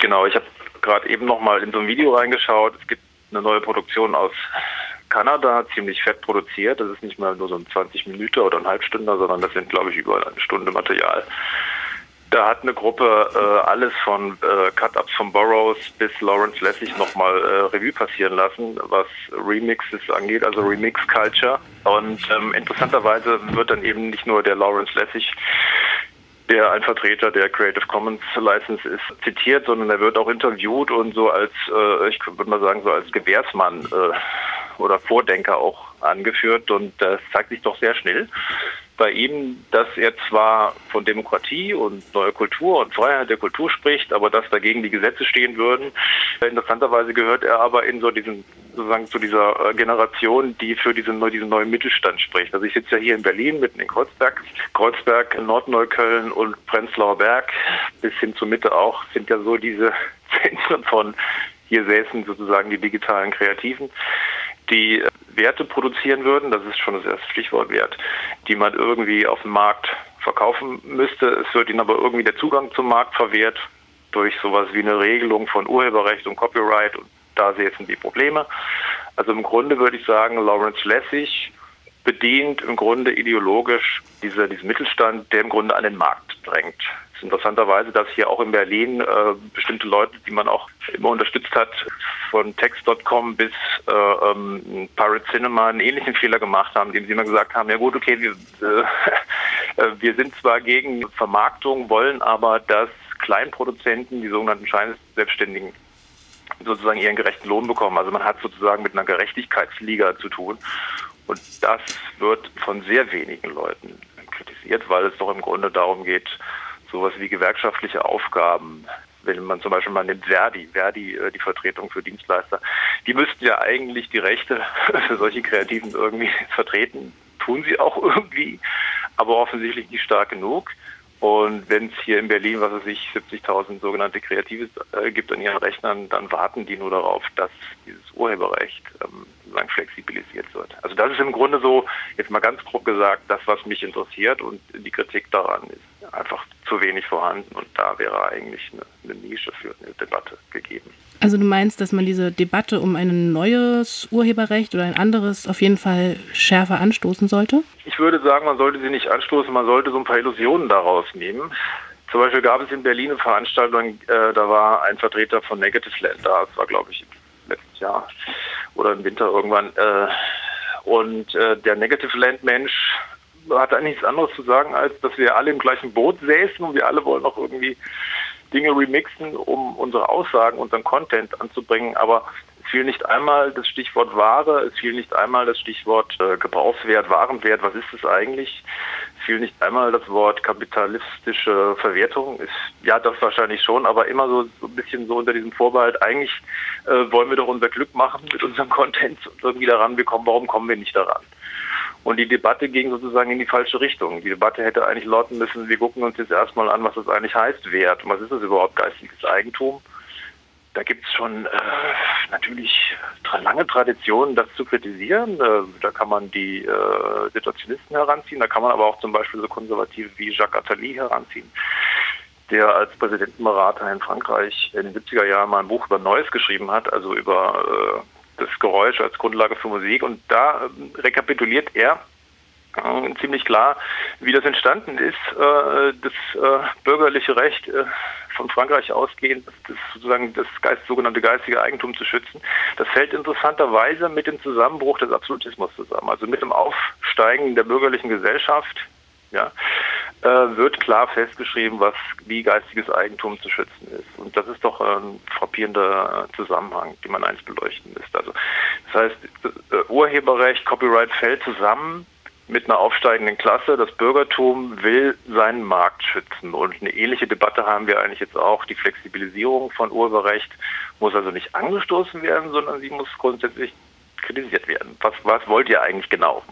Genau, ich habe gerade eben noch mal in so ein Video reingeschaut. Es gibt eine neue Produktion aus Kanada, ziemlich fett produziert. Das ist nicht mal nur so ein 20 Minuten oder ein Halbstünder, sondern das sind, glaube ich, über eine Stunde Material. Da hat eine Gruppe äh, alles von äh, Cut-Ups von Burroughs bis Lawrence Lessig nochmal äh, Revue passieren lassen, was Remixes angeht, also Remix-Culture. Und ähm, interessanterweise wird dann eben nicht nur der Lawrence Lessig der ein Vertreter der Creative Commons License ist, zitiert, sondern er wird auch interviewt und so als, äh, ich würde mal sagen, so als Gewährsmann äh, oder Vordenker auch angeführt und das zeigt sich doch sehr schnell bei ihm, dass er zwar von Demokratie und neuer Kultur und Freiheit der Kultur spricht, aber dass dagegen die Gesetze stehen würden. Interessanterweise gehört er aber in so diesen sozusagen zu dieser äh, Generation, die für diesen, diesen neuen Mittelstand spricht. Also ich sitze ja hier in Berlin, mitten in Kreuzberg. Kreuzberg, Nordneukölln und Prenzlauer Berg bis hin zur Mitte auch sind ja so diese Zentren von hier säßen sozusagen die digitalen Kreativen die Werte produzieren würden, das ist schon das erste Stichwort Wert, die man irgendwie auf dem Markt verkaufen müsste. Es wird ihnen aber irgendwie der Zugang zum Markt verwehrt durch sowas wie eine Regelung von Urheberrecht und Copyright und da setzen die Probleme. Also im Grunde würde ich sagen, Lawrence Lessig bedient im Grunde ideologisch diese, diesen Mittelstand, der im Grunde an den Markt drängt interessanterweise, dass hier auch in Berlin äh, bestimmte Leute, die man auch immer unterstützt hat, von Text.com bis äh, ähm, Pirate Cinema einen ähnlichen Fehler gemacht haben, indem sie immer gesagt haben, ja gut, okay, wir, äh, wir sind zwar gegen Vermarktung, wollen aber, dass Kleinproduzenten, die sogenannten Scheinselbstständigen, sozusagen ihren gerechten Lohn bekommen. Also man hat sozusagen mit einer Gerechtigkeitsliga zu tun. Und das wird von sehr wenigen Leuten kritisiert, weil es doch im Grunde darum geht, sowas wie gewerkschaftliche Aufgaben, wenn man zum Beispiel mal nimmt Verdi, Verdi, äh, die Vertretung für Dienstleister, die müssten ja eigentlich die Rechte für solche Kreativen irgendwie vertreten. Tun sie auch irgendwie, aber offensichtlich nicht stark genug. Und wenn es hier in Berlin, was weiß ich, 70.000 sogenannte Kreative äh, gibt an ihren Rechnern, dann warten die nur darauf, dass dieses Urheberrecht ähm, sozusagen flexibilisiert wird. Also das ist im Grunde so, jetzt mal ganz grob gesagt, das, was mich interessiert und die Kritik daran ist einfach zu wenig vorhanden und da wäre eigentlich eine, eine Nische für eine Debatte gegeben. Also du meinst, dass man diese Debatte um ein neues Urheberrecht oder ein anderes auf jeden Fall schärfer anstoßen sollte? Ich würde sagen, man sollte sie nicht anstoßen, man sollte so ein paar Illusionen daraus nehmen. Zum Beispiel gab es in Berlin eine Veranstaltung, äh, da war ein Vertreter von Negative Land da, das war glaube ich letztes Jahr oder im Winter irgendwann. Äh, und äh, der Negative Land Mensch hat eigentlich nichts anderes zu sagen, als dass wir alle im gleichen Boot säßen und wir alle wollen auch irgendwie Dinge remixen, um unsere Aussagen, unseren Content anzubringen. Aber es fiel nicht einmal das Stichwort Ware, es fiel nicht einmal das Stichwort äh, Gebrauchswert, Warenwert. Was ist es eigentlich? Es fiel nicht einmal das Wort kapitalistische Verwertung. Ist, ja, das wahrscheinlich schon, aber immer so, so ein bisschen so unter diesem Vorbehalt. Eigentlich äh, wollen wir doch unser Glück machen mit unserem Content und irgendwie daran wir kommen. Warum kommen wir nicht daran? Und die Debatte ging sozusagen in die falsche Richtung. Die Debatte hätte eigentlich lauten müssen, wir gucken uns jetzt erstmal an, was das eigentlich heißt, Wert. Was ist das überhaupt, geistiges Eigentum? Da gibt es schon äh, natürlich lange Traditionen, das zu kritisieren. Äh, da kann man die äh, Situationisten heranziehen, da kann man aber auch zum Beispiel so Konservative wie Jacques Attali heranziehen, der als Präsidentenberater in Frankreich in den 70er Jahren mal ein Buch über Neues geschrieben hat, also über äh, das Geräusch als Grundlage für Musik. Und da äh, rekapituliert er äh, ziemlich klar, wie das entstanden ist, äh, das äh, bürgerliche Recht äh, von Frankreich ausgehend, das sozusagen das Geist, sogenannte geistige Eigentum zu schützen. Das fällt interessanterweise mit dem Zusammenbruch des Absolutismus zusammen, also mit dem Aufsteigen der bürgerlichen Gesellschaft ja, äh, wird klar festgeschrieben, was wie geistiges Eigentum zu schützen ist. Und das ist doch ein frappierender Zusammenhang, den man eigentlich beleuchten müsste. Also das heißt, äh, Urheberrecht, Copyright fällt zusammen mit einer aufsteigenden Klasse. Das Bürgertum will seinen Markt schützen. Und eine ähnliche Debatte haben wir eigentlich jetzt auch. Die Flexibilisierung von Urheberrecht muss also nicht angestoßen werden, sondern sie muss grundsätzlich kritisiert werden. Was, was wollt ihr eigentlich genau?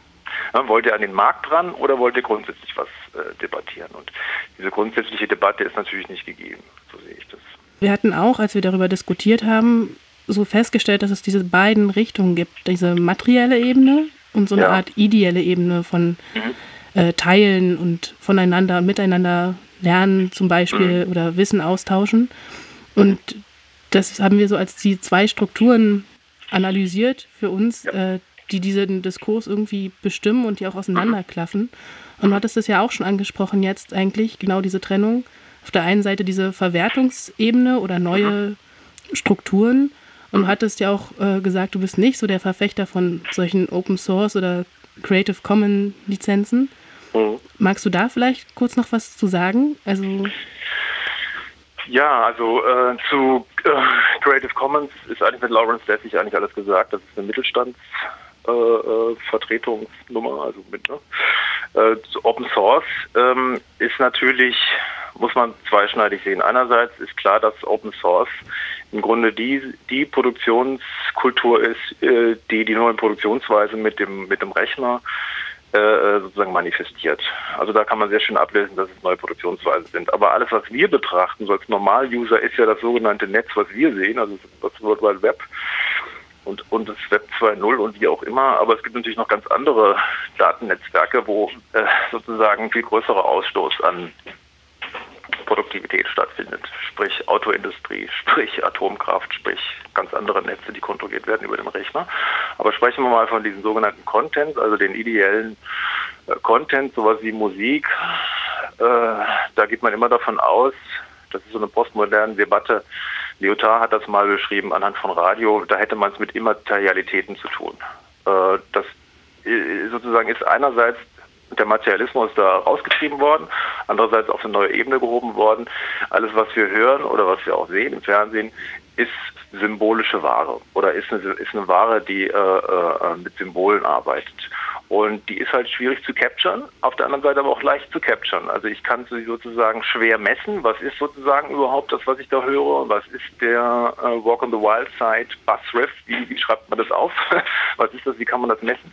Wollt ihr an den Markt ran oder wollt ihr grundsätzlich was äh, debattieren? Und diese grundsätzliche Debatte ist natürlich nicht gegeben, so sehe ich das. Wir hatten auch, als wir darüber diskutiert haben, so festgestellt, dass es diese beiden Richtungen gibt. Diese materielle Ebene und so eine ja. Art ideelle Ebene von mhm. äh, Teilen und voneinander und miteinander lernen zum Beispiel mhm. oder Wissen austauschen. Und das haben wir so als die zwei Strukturen analysiert für uns, ja. äh, die diesen Diskurs irgendwie bestimmen und die auch auseinanderklaffen. Und du hattest es ja auch schon angesprochen jetzt eigentlich, genau diese Trennung. Auf der einen Seite diese Verwertungsebene oder neue Strukturen. Und du hattest ja auch äh, gesagt, du bist nicht so der Verfechter von solchen Open Source oder Creative Commons Lizenzen. Mhm. Magst du da vielleicht kurz noch was zu sagen? Also ja, also äh, zu äh, Creative Commons ist eigentlich mit Lawrence Lessig eigentlich alles gesagt. Das ist eine Mittelstandsvertretungsnummer, äh, äh also mit ne? Äh, Open Source ähm, ist natürlich, muss man zweischneidig sehen. Einerseits ist klar, dass Open Source im Grunde die, die Produktionskultur ist, äh, die die neue Produktionsweise mit dem, mit dem Rechner äh, sozusagen manifestiert. Also da kann man sehr schön ablesen, dass es neue Produktionsweisen sind. Aber alles, was wir betrachten, so als Normal-User, ist ja das sogenannte Netz, was wir sehen, also das World Wide Web und, und das Web 2.0 und wie auch immer. Aber es gibt natürlich noch ganz andere Datennetzwerke, wo äh, sozusagen viel größerer Ausstoß an Produktivität stattfindet. Sprich Autoindustrie, sprich Atomkraft, sprich ganz andere Netze, die kontrolliert werden über den Rechner. Aber sprechen wir mal von diesen sogenannten Content, also den ideellen äh, Content, sowas wie Musik. Äh, da geht man immer davon aus, das ist so eine postmoderne Debatte. Lyotard hat das mal beschrieben anhand von Radio, da hätte man es mit Immaterialitäten zu tun. Äh, das äh, sozusagen ist einerseits der Materialismus da rausgetrieben worden, andererseits auf eine neue Ebene gehoben worden. Alles, was wir hören oder was wir auch sehen im Fernsehen, ist symbolische Ware oder ist eine, ist eine Ware, die äh, äh, mit Symbolen arbeitet. Und die ist halt schwierig zu capturen, auf der anderen Seite aber auch leicht zu capturen. Also ich kann sie sozusagen schwer messen. Was ist sozusagen überhaupt das, was ich da höre? Was ist der äh, Walk on the Wild Side Bus Riff? Wie, wie schreibt man das auf? was ist das? Wie kann man das messen?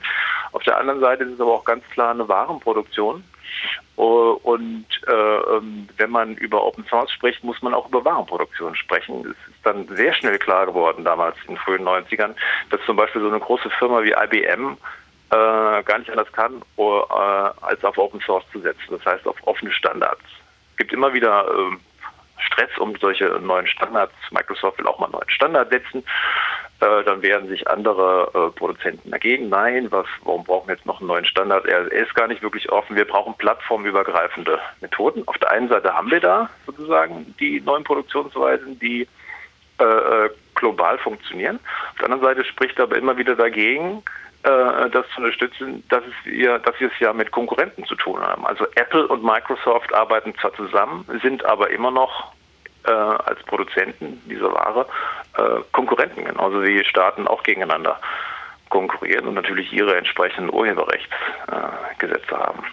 Auf der anderen Seite ist es aber auch ganz klar eine Warenproduktion. Uh, und äh, ähm, wenn man über Open Source spricht, muss man auch über Warenproduktion sprechen. Es ist dann sehr schnell klar geworden, damals in den frühen 90ern, dass zum Beispiel so eine große Firma wie IBM äh, gar nicht anders kann, uh, als auf Open Source zu setzen. Das heißt auf offene Standards. Es gibt immer wieder äh, Stress um solche neuen Standards. Microsoft will auch mal einen neuen Standard setzen. Äh, dann wehren sich andere äh, Produzenten dagegen. Nein, was, warum brauchen wir jetzt noch einen neuen Standard? Er, er, ist gar nicht wirklich offen. Wir brauchen plattformübergreifende Methoden. Auf der einen Seite haben wir da sozusagen die neuen Produktionsweisen, die äh, äh global funktionieren. Auf der anderen Seite spricht aber immer wieder dagegen, äh, das zu unterstützen, dass, es wir, dass wir es ja mit Konkurrenten zu tun haben. Also Apple und Microsoft arbeiten zwar zusammen, sind aber immer noch äh, als Produzenten dieser Ware äh, Konkurrenten, genauso wie Staaten auch gegeneinander konkurrieren und natürlich ihre entsprechenden Urheberrechtsgesetze haben.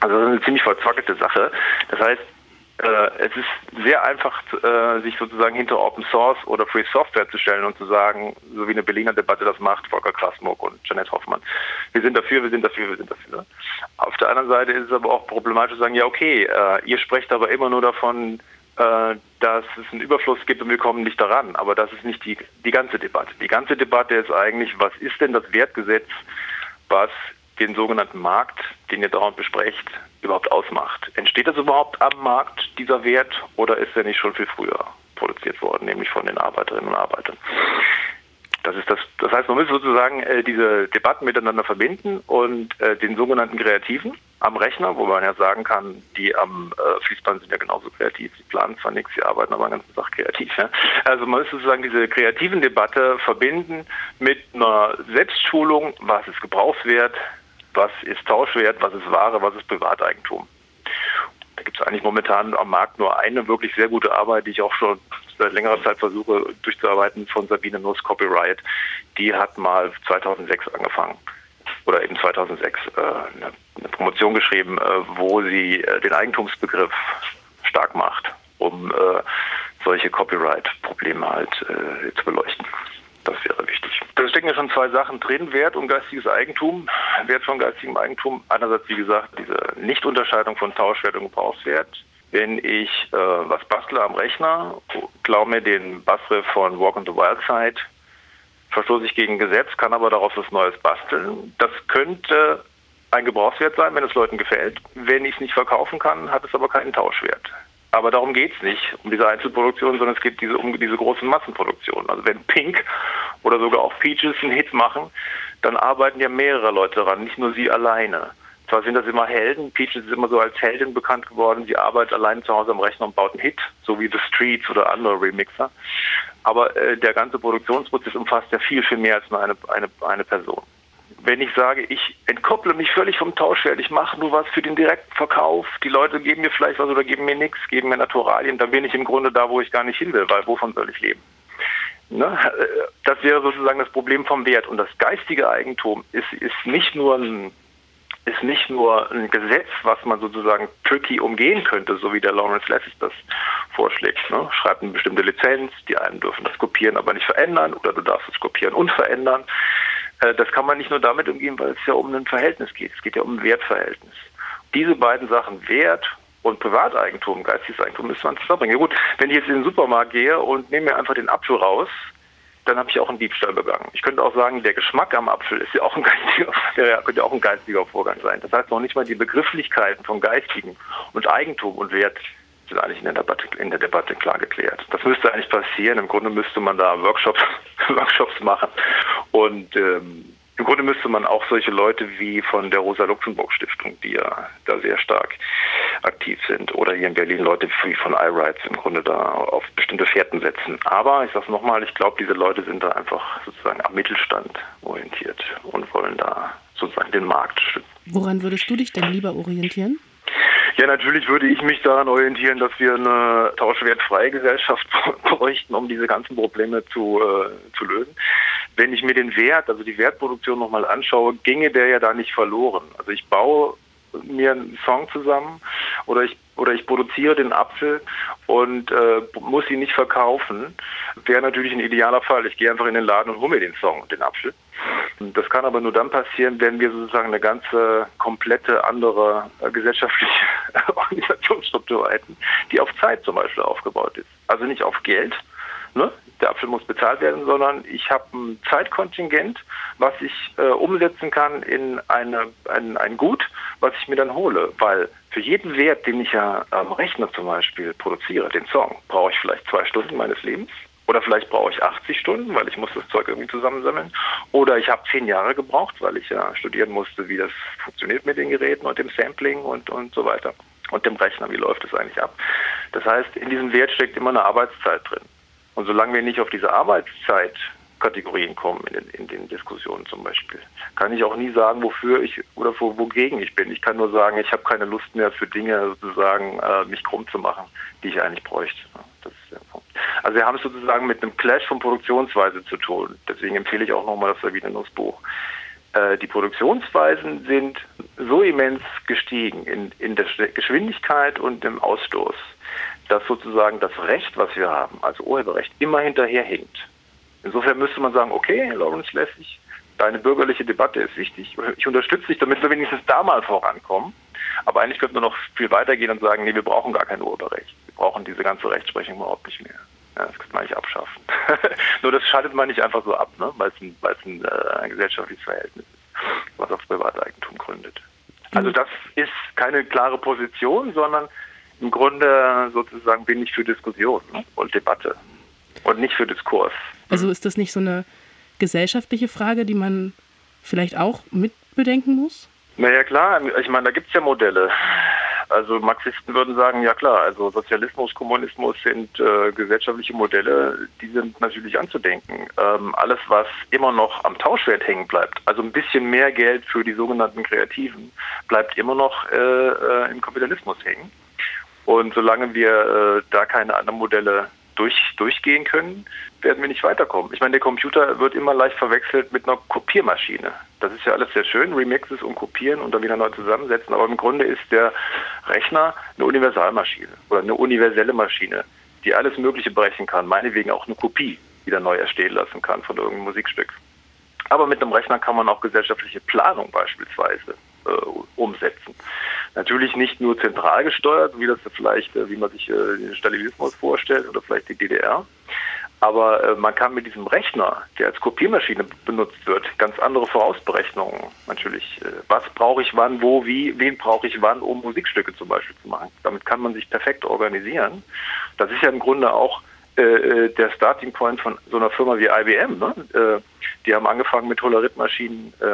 Also das ist eine ziemlich verzwackelte Sache. Das heißt, äh, es ist sehr einfach, äh, sich sozusagen hinter Open Source oder Free Software zu stellen und zu sagen, so wie eine Berliner Debatte das macht, Volker Krasmuck und Janet Hoffmann, wir sind dafür, wir sind dafür, wir sind dafür. Auf der anderen Seite ist es aber auch problematisch zu sagen, ja okay, äh, ihr sprecht aber immer nur davon, äh, dass es einen Überfluss gibt und wir kommen nicht daran. Aber das ist nicht die, die ganze Debatte. Die ganze Debatte ist eigentlich, was ist denn das Wertgesetz, was den sogenannten Markt, den ihr dauernd besprecht, überhaupt ausmacht. Entsteht das überhaupt am Markt, dieser Wert, oder ist er nicht schon viel früher produziert worden, nämlich von den Arbeiterinnen und Arbeitern? Das ist das, das heißt, man muss sozusagen äh, diese Debatten miteinander verbinden und äh, den sogenannten Kreativen am Rechner, wo man ja sagen kann, die am äh, Fließband sind ja genauso kreativ, sie planen zwar nichts, sie arbeiten aber den ganzen Tag kreativ. Ja? Also man muss sozusagen diese kreativen Debatte verbinden mit einer Selbstschulung, was ist Gebrauchswert, was ist Tauschwert, was ist Ware, was ist Privateigentum. Da gibt es eigentlich momentan am Markt nur eine wirklich sehr gute Arbeit, die ich auch schon seit längerer Zeit versuche durchzuarbeiten von Sabine Nuss Copyright. Die hat mal 2006 angefangen oder eben 2006 äh, eine, eine, Promotion geschrieben, äh, wo sie äh, den Eigentumsbegriff stark macht, um äh, solche Copyright-Probleme halt äh, zu beleuchten. Das wäre. Da stecken ja schon zwei Sachen drin, Wert und geistiges Eigentum. Wert von geistigem Eigentum, einerseits wie gesagt diese Nichtunterscheidung von Tauschwert und Gebrauchswert. Wenn ich äh, was bastle am Rechner, klaue mir den Basriff von Walk on the Wild Side, verstoße ich gegen Gesetz, kann aber daraus was Neues basteln. Das könnte ein Gebrauchswert sein, wenn es Leuten gefällt. Wenn ich es nicht verkaufen kann, hat es aber keinen Tauschwert. Aber darum geht es nicht, um diese Einzelproduktion, sondern es geht diese, um diese großen Massenproduktionen. Also wenn Pink oder sogar auch Peaches einen Hit machen, dann arbeiten ja mehrere Leute daran, nicht nur sie alleine. Zwar sind das immer Helden, Peaches ist immer so als Heldin bekannt geworden, sie arbeitet allein zu Hause am Rechner und baut einen Hit, so wie The Streets oder andere Remixer. Aber äh, der ganze Produktionsprozess umfasst ja viel, viel mehr als nur eine, eine, eine Person. Wenn ich sage, ich entkopple mich völlig vom Tauschwert, ich mache nur was für den direkten Verkauf, die Leute geben mir vielleicht was oder geben mir nichts, geben mir Naturalien, dann bin ich im Grunde da, wo ich gar nicht hin will, weil wovon soll ich leben? Ne? Das wäre sozusagen das Problem vom Wert. Und das geistige Eigentum ist, ist nicht nur ein ist nicht nur ein Gesetz, was man sozusagen tricky umgehen könnte, so wie der Lawrence Lessig das vorschlägt. Ne? Schreibt eine bestimmte Lizenz, die einen dürfen das kopieren, aber nicht verändern oder du darfst es kopieren und verändern. Äh, das kann man nicht nur damit umgehen, weil es ja um ein Verhältnis geht. Es geht ja um ein Wertverhältnis. Diese beiden Sachen, Wert und Privateigentum, geistiges Eigentum, müssen wir zusammenbringen. Ja gut, wenn ich jetzt in den Supermarkt gehe und nehme mir einfach den Apfel raus, dann habe ich auch einen Diebstahl begangen. Ich könnte auch sagen, der Geschmack am Apfel ist ja auch ein geistiger, könnte auch ein geistiger Vorgang sein. Das heißt noch nicht mal die Begrifflichkeiten von Geistigen und Eigentum und Wert sind eigentlich in der Debatte, in der Debatte klar geklärt. Das müsste eigentlich passieren. Im Grunde müsste man da Workshops, Workshops machen und ähm, im Grunde müsste man auch solche Leute wie von der Rosa-Luxemburg-Stiftung, die ja da sehr stark aktiv sind, oder hier in Berlin Leute wie von iRights im Grunde da auf bestimmte Fährten setzen. Aber ich sage es nochmal, ich glaube, diese Leute sind da einfach sozusagen am Mittelstand orientiert und wollen da sozusagen den Markt schützen. Woran würdest du dich denn lieber orientieren? Ja, natürlich würde ich mich daran orientieren, dass wir eine tauschwertfreie Gesellschaft bräuchten, um diese ganzen Probleme zu, äh, zu lösen. Wenn ich mir den Wert, also die Wertproduktion nochmal anschaue, ginge der ja da nicht verloren. Also ich baue mir einen Song zusammen oder ich oder ich produziere den Apfel und äh, muss ihn nicht verkaufen, wäre natürlich ein idealer Fall. Ich gehe einfach in den Laden und hole mir den Song und den Apfel. Das kann aber nur dann passieren, wenn wir sozusagen eine ganze komplette andere äh, gesellschaftliche Organisationsstruktur hätten, die auf Zeit zum Beispiel aufgebaut ist. Also nicht auf Geld, ne? der Apfel muss bezahlt werden, sondern ich habe ein Zeitkontingent, was ich äh, umsetzen kann in eine, ein, ein Gut, was ich mir dann hole. Weil für jeden Wert, den ich ja am Rechner zum Beispiel produziere, den Song, brauche ich vielleicht zwei Stunden meines Lebens. Oder vielleicht brauche ich 80 Stunden, weil ich muss das Zeug irgendwie zusammensammeln. Oder ich habe zehn Jahre gebraucht, weil ich ja studieren musste, wie das funktioniert mit den Geräten und dem Sampling und, und so weiter. Und dem Rechner, wie läuft es eigentlich ab. Das heißt, in diesem Wert steckt immer eine Arbeitszeit drin. Und solange wir nicht auf diese Arbeitszeit-Kategorien kommen, in den, in den, Diskussionen zum Beispiel, kann ich auch nie sagen, wofür ich oder wogegen ich bin. Ich kann nur sagen, ich habe keine Lust mehr für Dinge sozusagen äh, mich krumm zu machen, die ich eigentlich bräuchte. Das ist der Punkt. Also wir haben es sozusagen mit einem Clash von Produktionsweise zu tun. Deswegen empfehle ich auch nochmal das Verwienerungsbuch. Äh, die Produktionsweisen sind so immens gestiegen in, in der Geschwindigkeit und im Ausstoß, dass sozusagen das Recht, was wir haben, also Urheberrecht, immer hinterherhinkt. Insofern müsste man sagen, okay, Lawrence Lessig, deine bürgerliche Debatte ist wichtig. Ich unterstütze dich, damit wir wenigstens da mal vorankommen. Aber eigentlich könnten wir noch viel weitergehen und sagen, nee, wir brauchen gar kein Urheberrecht. Wir brauchen diese ganze Rechtsprechung überhaupt nicht mehr. Ja, das könnte man nicht abschaffen. Nur das schaltet man nicht einfach so ab, ne? weil es ein, ein, äh, ein gesellschaftliches Verhältnis ist, was auf Privateigentum gründet. Also das ist keine klare Position, sondern im Grunde sozusagen bin ich für Diskussion und Debatte und nicht für Diskurs. Also ist das nicht so eine gesellschaftliche Frage, die man vielleicht auch mitbedenken muss? Naja klar, ich meine, da gibt es ja Modelle. Also Marxisten würden sagen, ja klar, also Sozialismus, Kommunismus sind äh, gesellschaftliche Modelle, die sind natürlich anzudenken. Ähm, alles, was immer noch am Tauschwert hängen bleibt, also ein bisschen mehr Geld für die sogenannten Kreativen, bleibt immer noch äh, äh, im Kapitalismus hängen. Und solange wir äh, da keine anderen Modelle durch, durchgehen können, werden wir nicht weiterkommen. Ich meine, der Computer wird immer leicht verwechselt mit einer Kopiermaschine. Das ist ja alles sehr schön, Remixes und kopieren und dann wieder neu zusammensetzen, aber im Grunde ist der Rechner eine Universalmaschine oder eine universelle Maschine, die alles Mögliche brechen kann, meinetwegen auch eine Kopie wieder neu erstehen lassen kann von irgendeinem Musikstück. Aber mit einem Rechner kann man auch gesellschaftliche Planung beispielsweise äh, umsetzen. Natürlich nicht nur zentral gesteuert, wie das vielleicht, äh, wie man sich äh, den Stalinismus vorstellt oder vielleicht die DDR, Aber äh, man kann mit diesem Rechner, der als Kopiermaschine benutzt wird, ganz andere Vorausberechnungen natürlich. Was brauche ich wann, wo, wie, wen brauche ich wann, um Musikstücke zum Beispiel zu machen. Damit kann man sich perfekt organisieren. Das ist ja im Grunde auch äh, der Starting Point von so einer Firma wie IBM. Ne? Äh, die haben angefangen mit Tolerittmaschinen äh,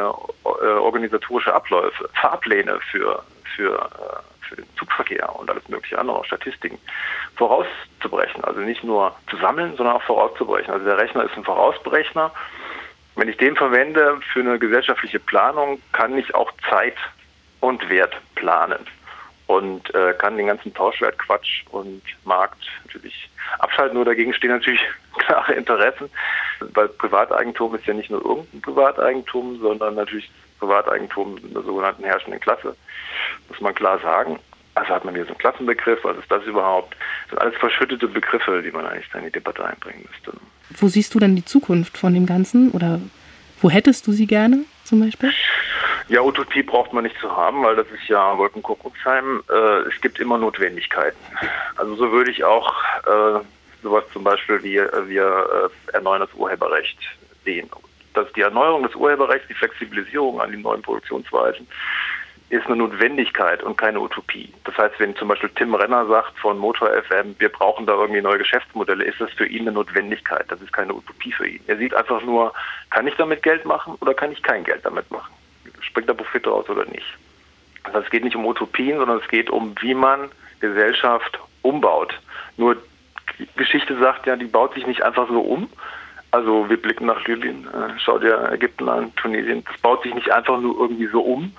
organisatorische Abläufe, Fahrpläne für, für für den Zugverkehr und alles mögliche andere, Statistiken, vorauszubrechen. Also nicht nur zu sammeln, sondern auch vorauszubrechen. Also der Rechner ist ein Vorausberechner. Wenn ich den verwende für eine gesellschaftliche Planung, kann ich auch Zeit und Wert planen und äh, kann den ganzen Tauschwert, Quatsch und Markt natürlich abschalten. Nur dagegen stehen natürlich klare Interessen, weil Privateigentum ist ja nicht nur irgendein Privateigentum, sondern natürlich Privateigentum in der sogenannten herrschenden Klasse, muss man klar sagen. Also hat man hier so einen Klassenbegriff, was ist das überhaupt? Das sind alles verschüttete Begriffe, die man eigentlich in die Debatte einbringen müsste. Wo siehst du denn die Zukunft von dem Ganzen oder wo hättest du sie gerne zum Beispiel? Ja, Utopie braucht man nicht zu haben, weil das ist ja Wolkenkuckucksheim. Äh, es gibt immer Notwendigkeiten. Also so würde ich auch äh, sowas zum Beispiel wie äh, wir äh, erneuern das Urheberrecht sehen. Dass die Erneuerung des Urheberrechts, die Flexibilisierung an die neuen Produktionsweisen, ist eine Notwendigkeit und keine Utopie. Das heißt, wenn zum Beispiel Tim Renner sagt von Motor FM, wir brauchen da irgendwie neue Geschäftsmodelle, ist das für ihn eine Notwendigkeit. Das ist keine Utopie für ihn. Er sieht einfach nur, kann ich damit Geld machen oder kann ich kein Geld damit machen? Springt der Profit raus oder nicht? Also es geht nicht um Utopien, sondern es geht um, wie man Gesellschaft umbaut. Nur Geschichte sagt ja, die baut sich nicht einfach so um. Also wir blicken nach Libyen, äh, schau dir Ägypten an, Tunesien. Das baut sich nicht einfach nur irgendwie so um,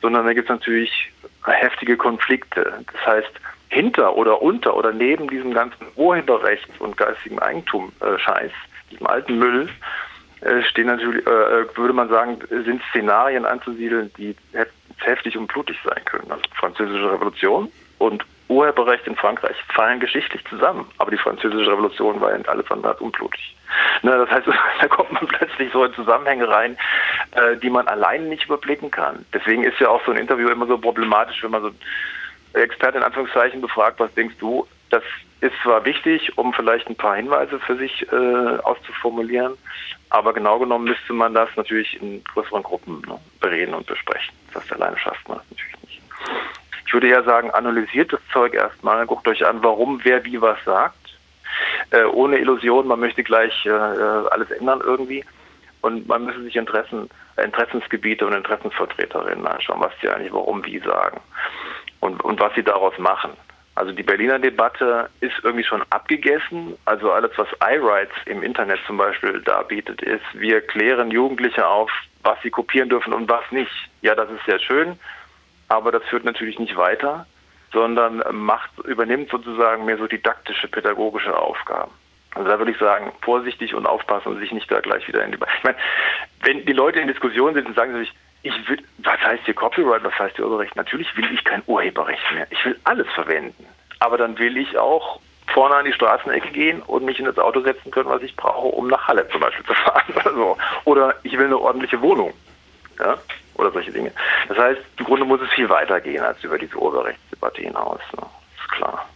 sondern da gibt es natürlich heftige Konflikte. Das heißt, hinter oder unter oder neben diesem ganzen Urheberrechts- und geistigen Eigentum-Scheiß, diesem alten Müll, äh, stehen natürlich, äh, würde man sagen, sind Szenarien anzusiedeln, die heftig und blutig sein können. Also Französische Revolution und Urheberrecht in Frankreich fallen geschichtlich zusammen, aber die Französische Revolution war ja alles andere als unblutig. Ne, das heißt, da kommt man plötzlich so in Zusammenhänge rein, äh, die man allein nicht überblicken kann. Deswegen ist ja auch so ein Interview immer so problematisch, wenn man so Experten in Anführungszeichen befragt, was denkst du? Das ist zwar wichtig, um vielleicht ein paar Hinweise für sich äh, auszuformulieren, aber genau genommen müsste man das natürlich in größeren Gruppen ne, bereden und besprechen. Das alleine schafft man natürlich nicht. Ich würde ja sagen, analysiert das Zeug erstmal, guckt euch an, warum wer wie was sagt. Äh, ohne Illusion, man möchte gleich äh, alles ändern irgendwie. Und man müsse sich Interessen, Interessensgebiete und Interessensvertreterinnen anschauen, was die eigentlich warum wie sagen und, und was sie daraus machen. Also die Berliner Debatte ist irgendwie schon abgegessen. Also alles, was iRights im Internet zum Beispiel darbietet, ist, wir klären Jugendliche auf, was sie kopieren dürfen und was nicht. Ja, das ist sehr schön aber das führt natürlich nicht weiter, sondern macht, übernimmt sozusagen mehr so didaktische, pädagogische Aufgaben. Also da würde ich sagen, vorsichtig und aufpassen und sich nicht da gleich wieder in die. Ich meine, wenn die Leute in Diskussion sitzen, sagen sie sich, ich will, was heißt hier Copyright, was heißt hier Urheberrecht? Natürlich will ich kein Urheberrecht mehr. Ich will alles verwenden. Aber dann will ich auch vorne an die Straßenecke gehen und mich in das Auto setzen können, was ich brauche, um nach Halle zum Beispiel zu fahren oder so. Oder ich will eine ordentliche Wohnung. Ja? oder solche Dinge. Das heißt, im Grunde muss es viel weiter gehen als über diese Urheberrechtsdebatte hinaus. Ne? ist klar.